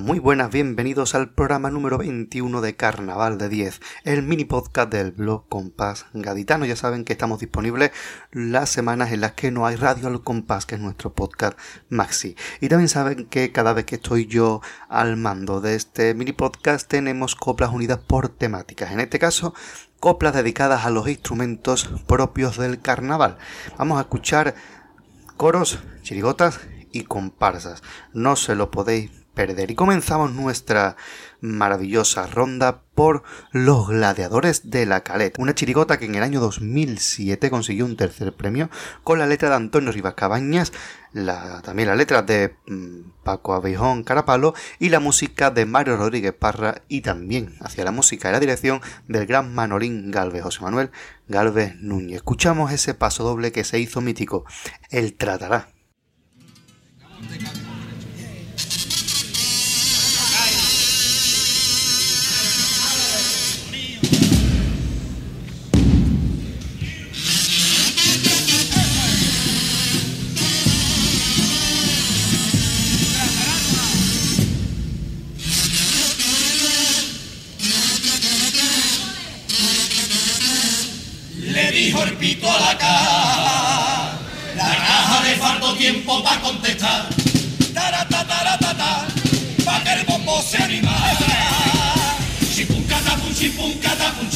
muy buenas, bienvenidos al programa número 21 de Carnaval de 10, el mini podcast del blog Compás Gaditano. Ya saben que estamos disponibles las semanas en las que no hay Radio al Compás, que es nuestro podcast Maxi. Y también saben que cada vez que estoy yo al mando de este mini podcast tenemos coplas unidas por temáticas. En este caso, coplas dedicadas a los instrumentos propios del carnaval. Vamos a escuchar coros, chirigotas y comparsas. No se lo podéis perder. Y comenzamos nuestra maravillosa ronda por Los Gladiadores de la Caleta, una chirigota que en el año 2007 consiguió un tercer premio con la letra de Antonio Rivas Cabañas, la, también las letras de mm, Paco Abijón Carapalo y la música de Mario Rodríguez Parra y también hacia la música y la dirección del gran Manolín Galvez, José Manuel Galvez Núñez. Escuchamos ese paso doble que se hizo mítico, el tratará. cuerpito a la caja. La caja le faltó tiempo para contestar. Tarata, tarata, pa' que el bombo se animara. Chipum, catapum, chipum, catapum,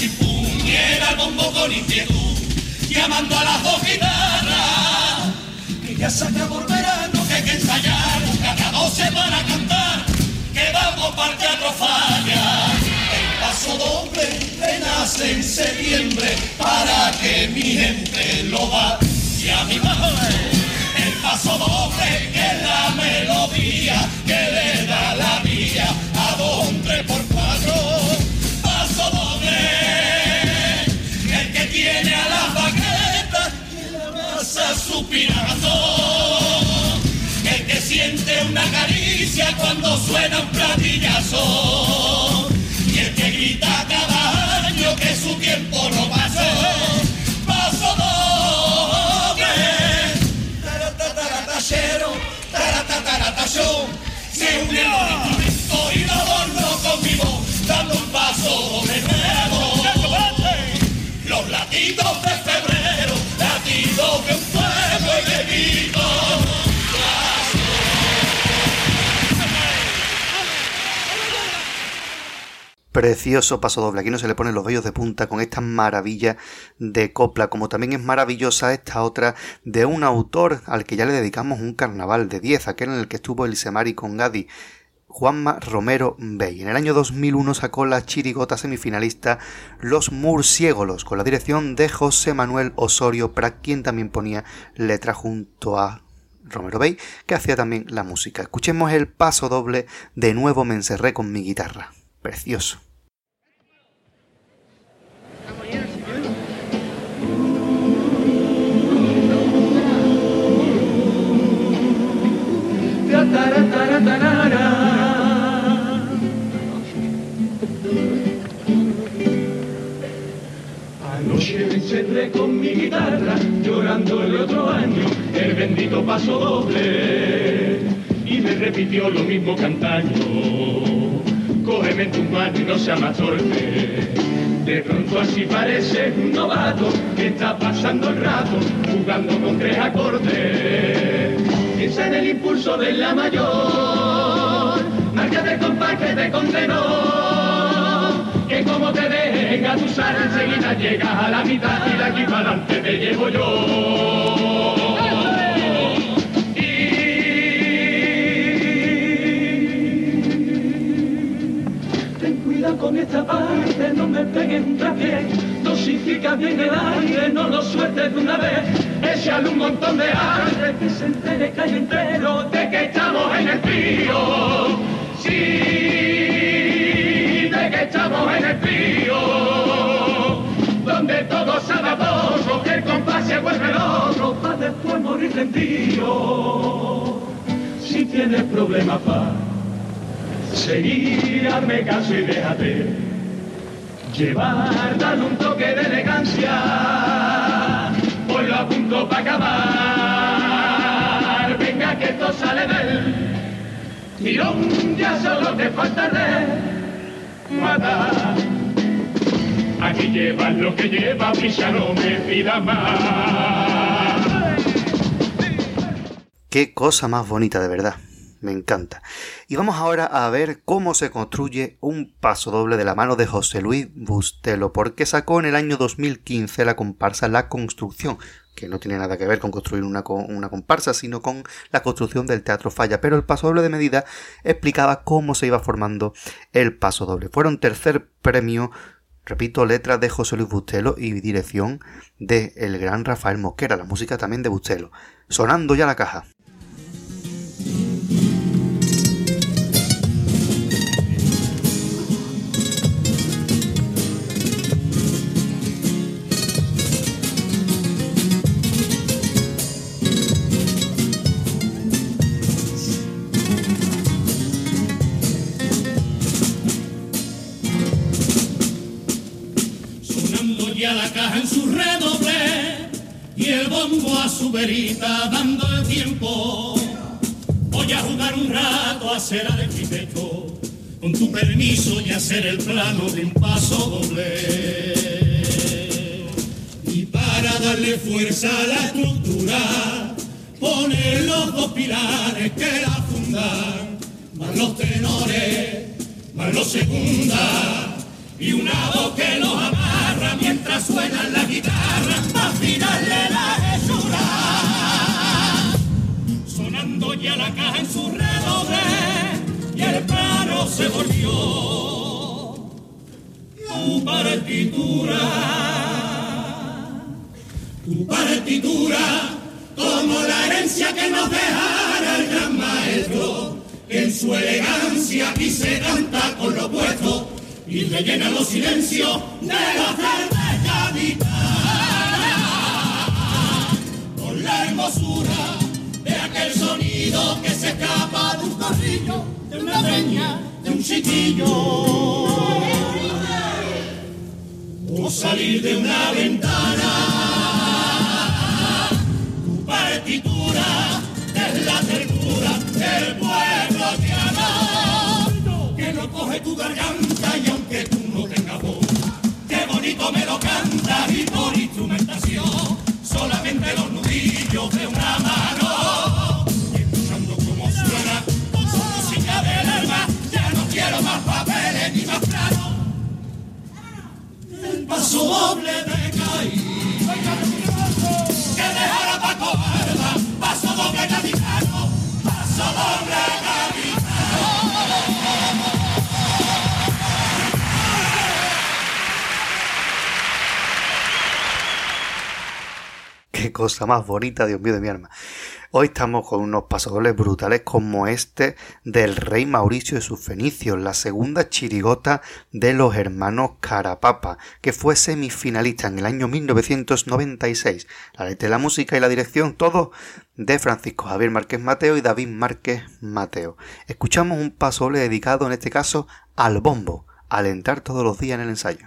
y era el bombo con inquietud, llamando a las dos guitarras. Que ya se acabó el verano, que hay que ensayar, cada dos semanas cantar, que vamos para el teatro falla. Sodome renace en septiembre para que mi gente lo va y a mi madre el paso doble que es la melodía que le da la vía a dos hombres por cuatro paso doble el que tiene a las baquetas y la masa suspirando el que siente una caricia cuando suena un platillazo su tiempo no pasó, pasó doble. Taratataratachero, taratataratashow, se unió Precioso paso doble. Aquí no se le ponen los vellos de punta con esta maravilla de copla, como también es maravillosa esta otra de un autor al que ya le dedicamos un carnaval de 10, aquel en el que estuvo el Semari con Gadi. Juanma Romero Bey. En el año 2001 sacó la chirigota semifinalista Los Murciégolos, con la dirección de José Manuel Osorio, para quien también ponía letra junto a Romero Bey, que hacía también la música. Escuchemos el paso doble de nuevo Me encerré con mi guitarra. Precioso. Anoche me encerré con mi guitarra, llorando el otro año, el bendito paso doble, y me repitió lo mismo cantando, cógeme en tus manos y no sea más torpe. De pronto así parece un novato que está pasando el rato jugando con tres acordes en el impulso de la mayor. Marcha de compás que te condenó, que como te dejen atusar, enseguida llegas a la mitad y de aquí para adelante te llevo yo. Ten cuidado Con esta parte no me peguen un trapié, dosifica bien el aire, no lo sueltes de una vez, especial un montón de ángeles que se entere calle entero de que estamos en el frío. Sí, de que estamos en el frío. Donde todo se borro, que el compás se vuelve loco para después morir rendido. Si tienes problemas pa' seguir, hazme caso y déjate llevar, dale un toque de elegancia mundo va a acabar. Venga que esto sale del tirón, ya solo te falta matar. Aquí llevas lo que lleva, pisa no me pida más. Qué cosa más bonita de verdad. Me encanta. Y vamos ahora a ver cómo se construye un paso doble de la mano de José Luis Bustelo, porque sacó en el año 2015 la comparsa La Construcción, que no tiene nada que ver con construir una, una, comparsa, sino con la construcción del Teatro Falla. Pero el paso doble de medida explicaba cómo se iba formando el paso doble. Fueron tercer premio, repito, letras de José Luis Bustelo y dirección de el gran Rafael Mosquera, la música también de Bustelo. Sonando ya la caja. A su verita dando el tiempo. Voy a jugar un rato a ser arquitecto, con tu permiso y hacer el plano de un paso doble. Y para darle fuerza a la estructura, poner los dos pilares que la fundan, más los tenores, más los segundas y una voz que los caja en su redoble y el plano se volvió tu partitura. Tu partitura como la herencia que nos dejara el gran maestro, que en su elegancia aquí se canta con lo puesto y rellena los silencios de la cerveza con la hermosura que se escapa de un corrillo, de una peña, de un chiquillo. O salir de una ventana, tu partitura es la ternura del pueblo que que no coge tu garganta y me lo canta y por instrumentación, solamente los nudillos de una mano. Paso doble de caí, que dejara pa' cobarda, paso doble gaditano, paso doble cosa más bonita, Dios mío de mi alma. Hoy estamos con unos pasodobles brutales como este del rey Mauricio de sus Fenicios, la segunda chirigota de los hermanos Carapapa, que fue semifinalista en el año 1996. La letra la música y la dirección, todo de Francisco Javier Márquez Mateo y David Márquez Mateo. Escuchamos un pasodoble dedicado en este caso al bombo, alentar todos los días en el ensayo.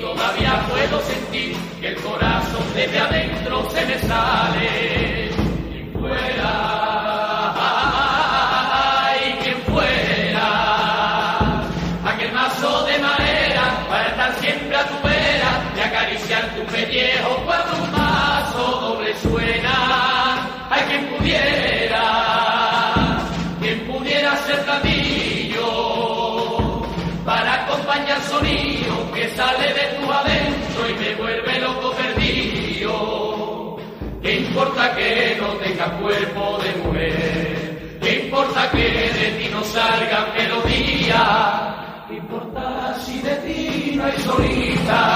todavía puedo sentir que el corazón desde adentro se me sale. Y fuera cuerpo de mujer? ¿Qué importa que de ti no salga melodía? ¿Qué importa si de ti no hay solita?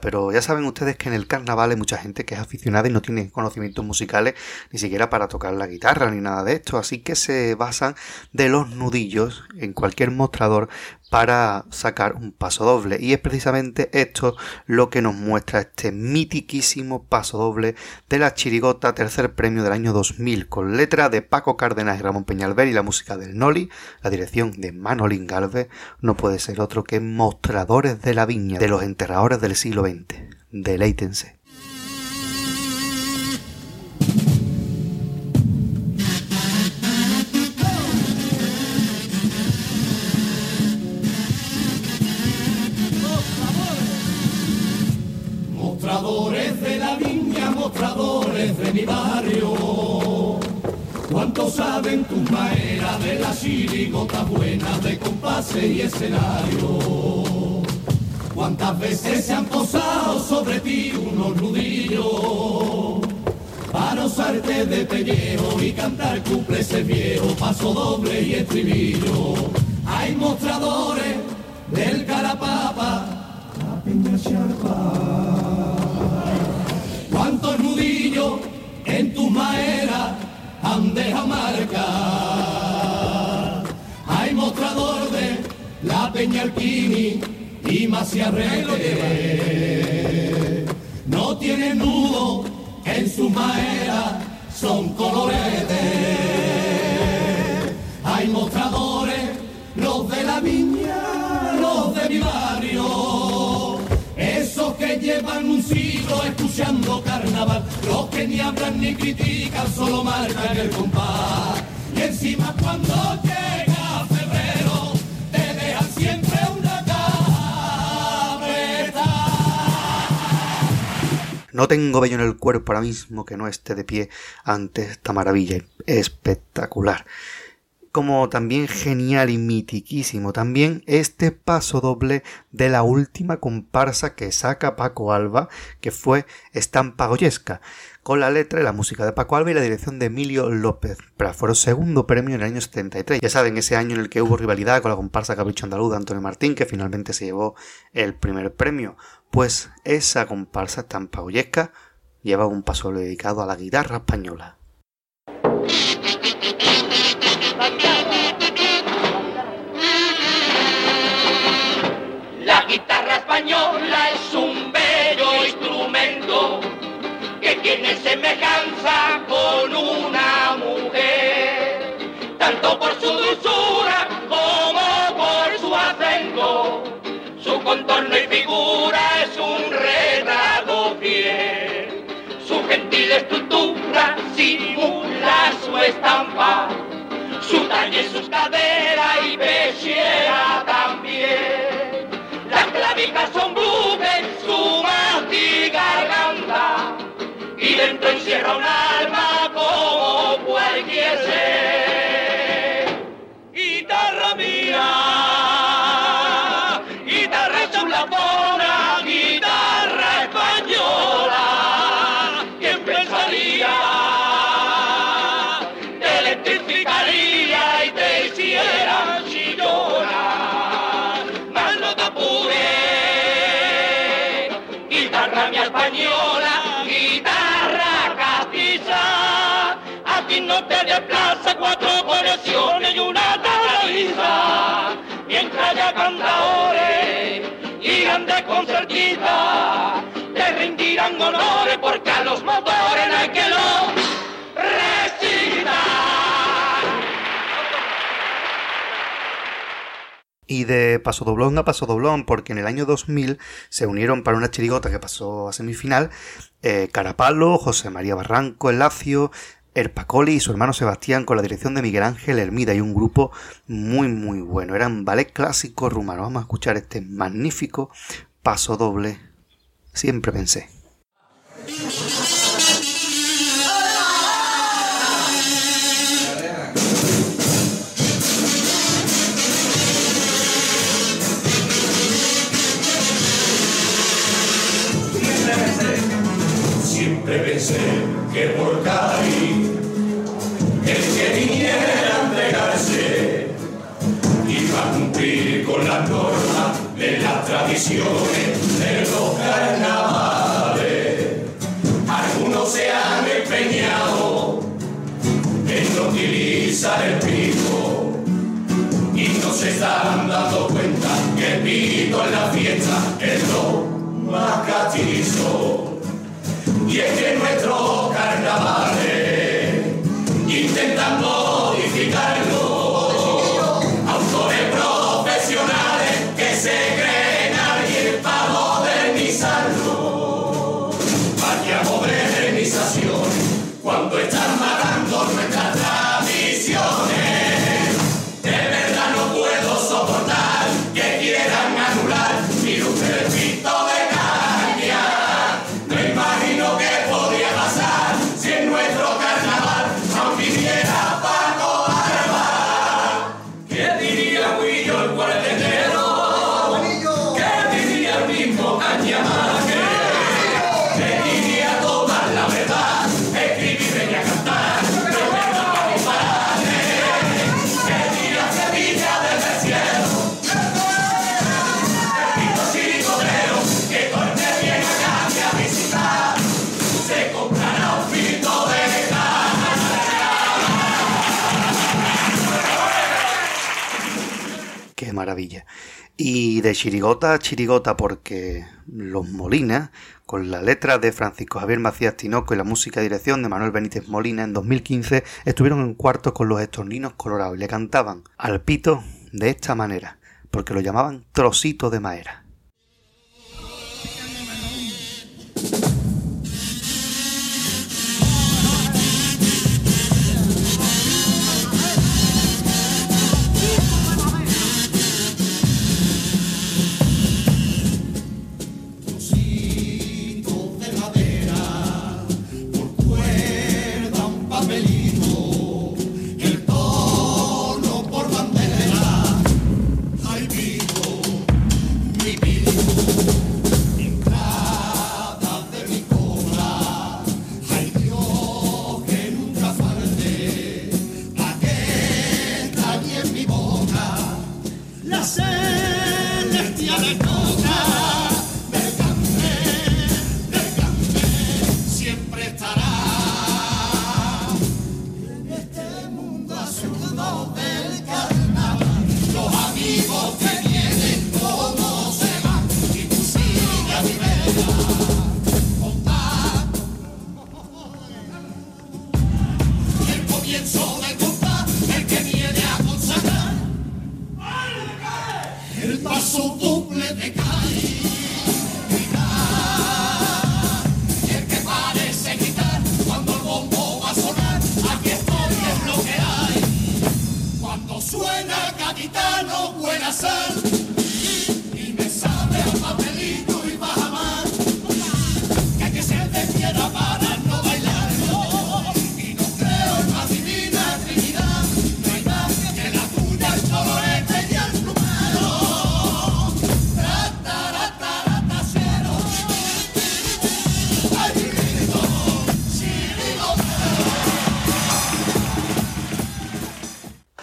Pero ya saben ustedes que en el carnaval hay mucha gente que es aficionada y no tiene conocimientos musicales ni siquiera para tocar la guitarra ni nada de esto, así que se basan de los nudillos en cualquier mostrador para sacar un paso doble. Y es precisamente esto lo que nos muestra este mitiquísimo paso doble de la chirigota tercer premio del año 2000 con letra de Paco Cárdenas y Ramón Peñalver y la música del Noli, la dirección de Manolín Galvez, no puede ser otro que Mostradores de la Viña de los enterradores del siglo XX. Deleítense. Viña, mostradores de mi barrio. ¿Cuánto saben tus maneras de las chirigotas buenas de compase y escenario? ¿Cuántas veces se han posado sobre ti unos nudillos? Para usarte de pellejo y cantar cuples el viejo, paso doble y estribillo. Hay mostradores del carapapa, la peña charpa. Maeras han marca? Hay mostrador de la peña Alquini y Maciarrete. No tienen nudo en su maera, son coloretes. Hay mostradores, los de la viña, los de mi barrio. Esos que llevan un siglo escuchando carnaval, los que ni hablan ni critican, solo marcan el compás. Y encima cuando llega febrero, te dejan siempre una cabreta. No tengo vello en el cuerpo ahora mismo que no esté de pie ante esta maravilla espectacular. Como también genial y mitiquísimo también este paso doble de la última comparsa que saca Paco Alba, que fue Estampa Goyesca, con la letra y la música de Paco Alba y la dirección de Emilio López. Pero segundo premio en el año 73. Ya saben, ese año en el que hubo rivalidad con la comparsa Capricho Andaluz de Antonio Martín, que finalmente se llevó el primer premio. Pues esa comparsa Estampa Goyesca lleva un paso dedicado a la guitarra española. Gentil estructura simula su estampa, su talle, sus caderas y pechera también. Las clavijas son buques, su garganta, y dentro encierra un española, guitarra castiza, a ti no te desplaza cuatro conexiones y una tabaliza, mientras haya cantadores y grandes concertistas, te rendirán honores porque a los motores hay que los Y de paso doblón a paso doblón, porque en el año 2000 se unieron para una chirigota que pasó a semifinal eh, Carapalo, José María Barranco, El Lacio, Erpacoli y su hermano Sebastián con la dirección de Miguel Ángel Hermida y un grupo muy muy bueno. Eran ballet clásico rumano. Vamos a escuchar este magnífico paso doble. Siempre pensé. Que por Cádiz el que viniera a entregarse iba a cumplir con las normas de las tradiciones de los carnavales. Algunos se han empeñado en no utilizar el pico y no se están dando cuenta que el pito en la fiesta es lo más castizo. Y es que nuestros carnavales intentan modificarlo. Y de chirigota a chirigota, porque Los Molina, con la letra de Francisco Javier Macías Tinoco y la música y dirección de Manuel Benítez Molina en 2015, estuvieron en cuartos con los estorninos colorados y le cantaban al pito de esta manera, porque lo llamaban trocito de madera.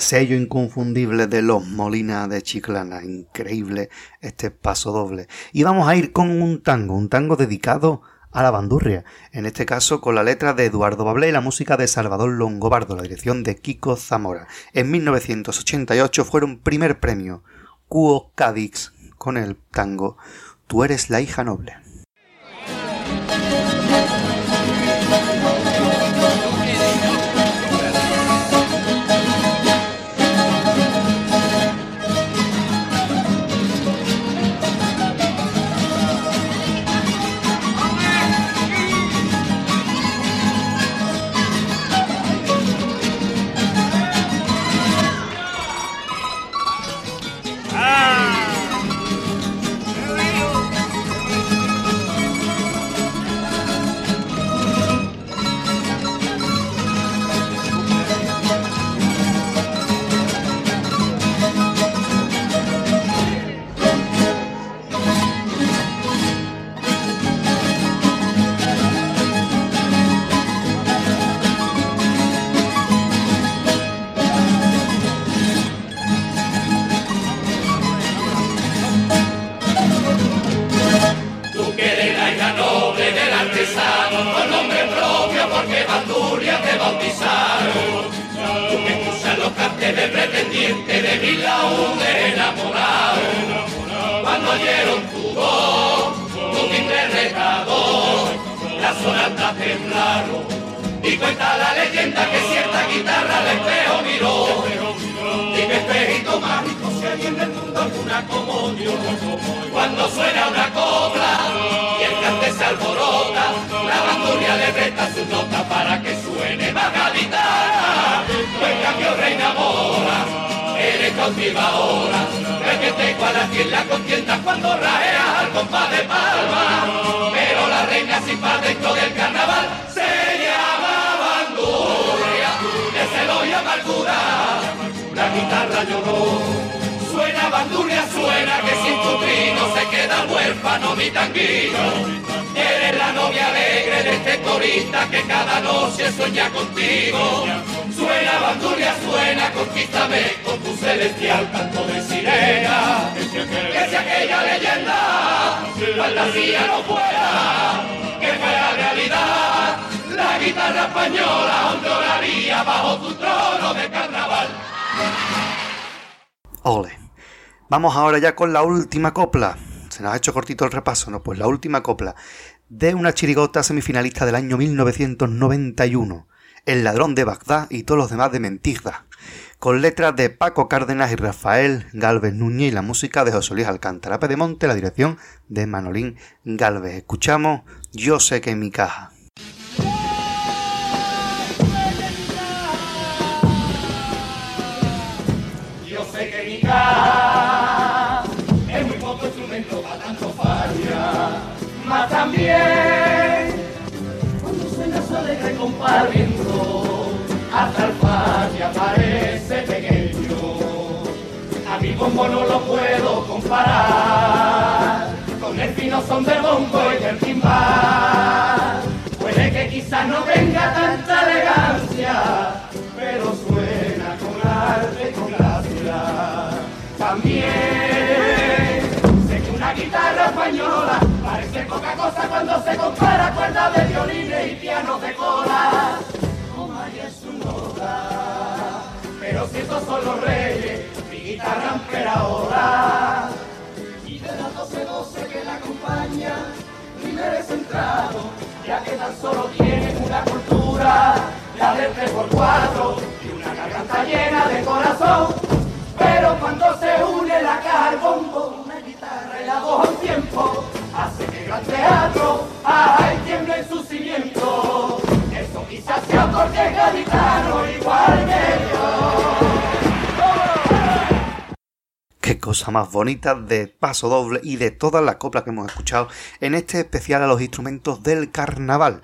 Sello inconfundible de los Molina de Chiclana. Increíble este paso doble. Y vamos a ir con un tango, un tango dedicado a la bandurria. En este caso con la letra de Eduardo Bablé y la música de Salvador Longobardo, la dirección de Kiko Zamora. En 1988 fueron primer premio Cuo Cadix con el tango Tú eres la hija noble. Asturias te bautizaron. Tú que escuchas los carteles pretendientes de mi laúd enamorado. Cuando oyeron tu voz, tu timbre recador, las sonatas temblaron. Y cuenta la leyenda que cierta guitarra al espejo miró. Dime espejito mágico si alguien del mundo alguna como yo. Cuando suena una cobra se alborota, la bandurria le resta su nota para que suene más guitarra. Pues cambio reina mora, eres cautiva ahora. Ve que te iguala en la contienda cuando rajeas al compás de palma. Pero la reina sin par dentro del carnaval se llama bandurria, de celo y amargura. La guitarra lloró. Bandurria, suena que sin tu trino se queda huérfano mi tanguillo. Eres la novia alegre de este corista que cada noche sueña contigo. Suena bandurria, suena, conquístame con tu celestial canto de sirena. Que si aquella leyenda, fantasía no fuera, que fuera realidad. La guitarra española lloraría bajo tu trono de carnaval. Ole. Vamos ahora ya con la última copla. Se nos ha hecho cortito el repaso, ¿no? Pues la última copla de una chirigota semifinalista del año 1991. El ladrón de Bagdad y todos los demás de Mentirda. Con letras de Paco Cárdenas y Rafael Galvez Núñez y la música de José Luis Alcántara Pedemonte, la dirección de Manolín Galvez. Escuchamos Yo sé que en mi caja. También cuando suena su alegre compás viento, hasta el falla parece pequeño. A mi bombo no lo puedo comparar con el fino son del bombo y del timbal. Cuando se compara cuerdas de violines y pianos de cola. Oh, María es su nota, pero si esos son los reyes, mi guitarra ampera ahora. Y de las doce doce que la acompañan, primer centrado, ya que tan solo tienen una cultura, la del 3 por 4 y una garganta llena de corazón. Pero cuando se une la caja al bombo, Más bonita de paso doble y de todas las coplas que hemos escuchado en este especial a los instrumentos del carnaval.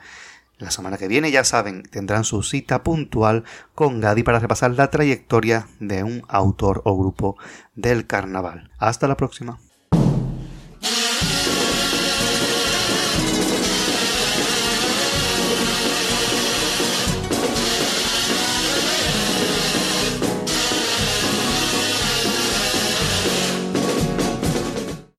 La semana que viene, ya saben, tendrán su cita puntual con Gadi para repasar la trayectoria de un autor o grupo del carnaval. Hasta la próxima.